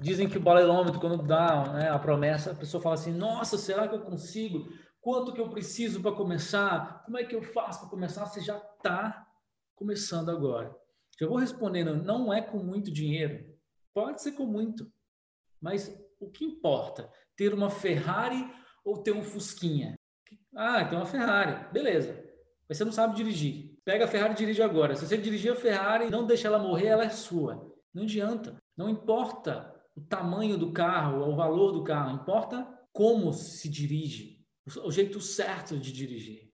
Dizem que o balelômetro, quando dá né, a promessa, a pessoa fala assim: Nossa, será que eu consigo? Quanto que eu preciso para começar? Como é que eu faço para começar? Você já está começando agora. Já vou respondendo: não é com muito dinheiro. Pode ser com muito. Mas o que importa? Ter uma Ferrari ou ter um Fusquinha? Ah, tem uma Ferrari. Beleza. Mas você não sabe dirigir. Pega a Ferrari e dirige agora. Se você dirigir a Ferrari e não deixar ela morrer, ela é sua. Não adianta. Não importa o tamanho do carro, o valor do carro, importa como se dirige, o jeito certo de dirigir.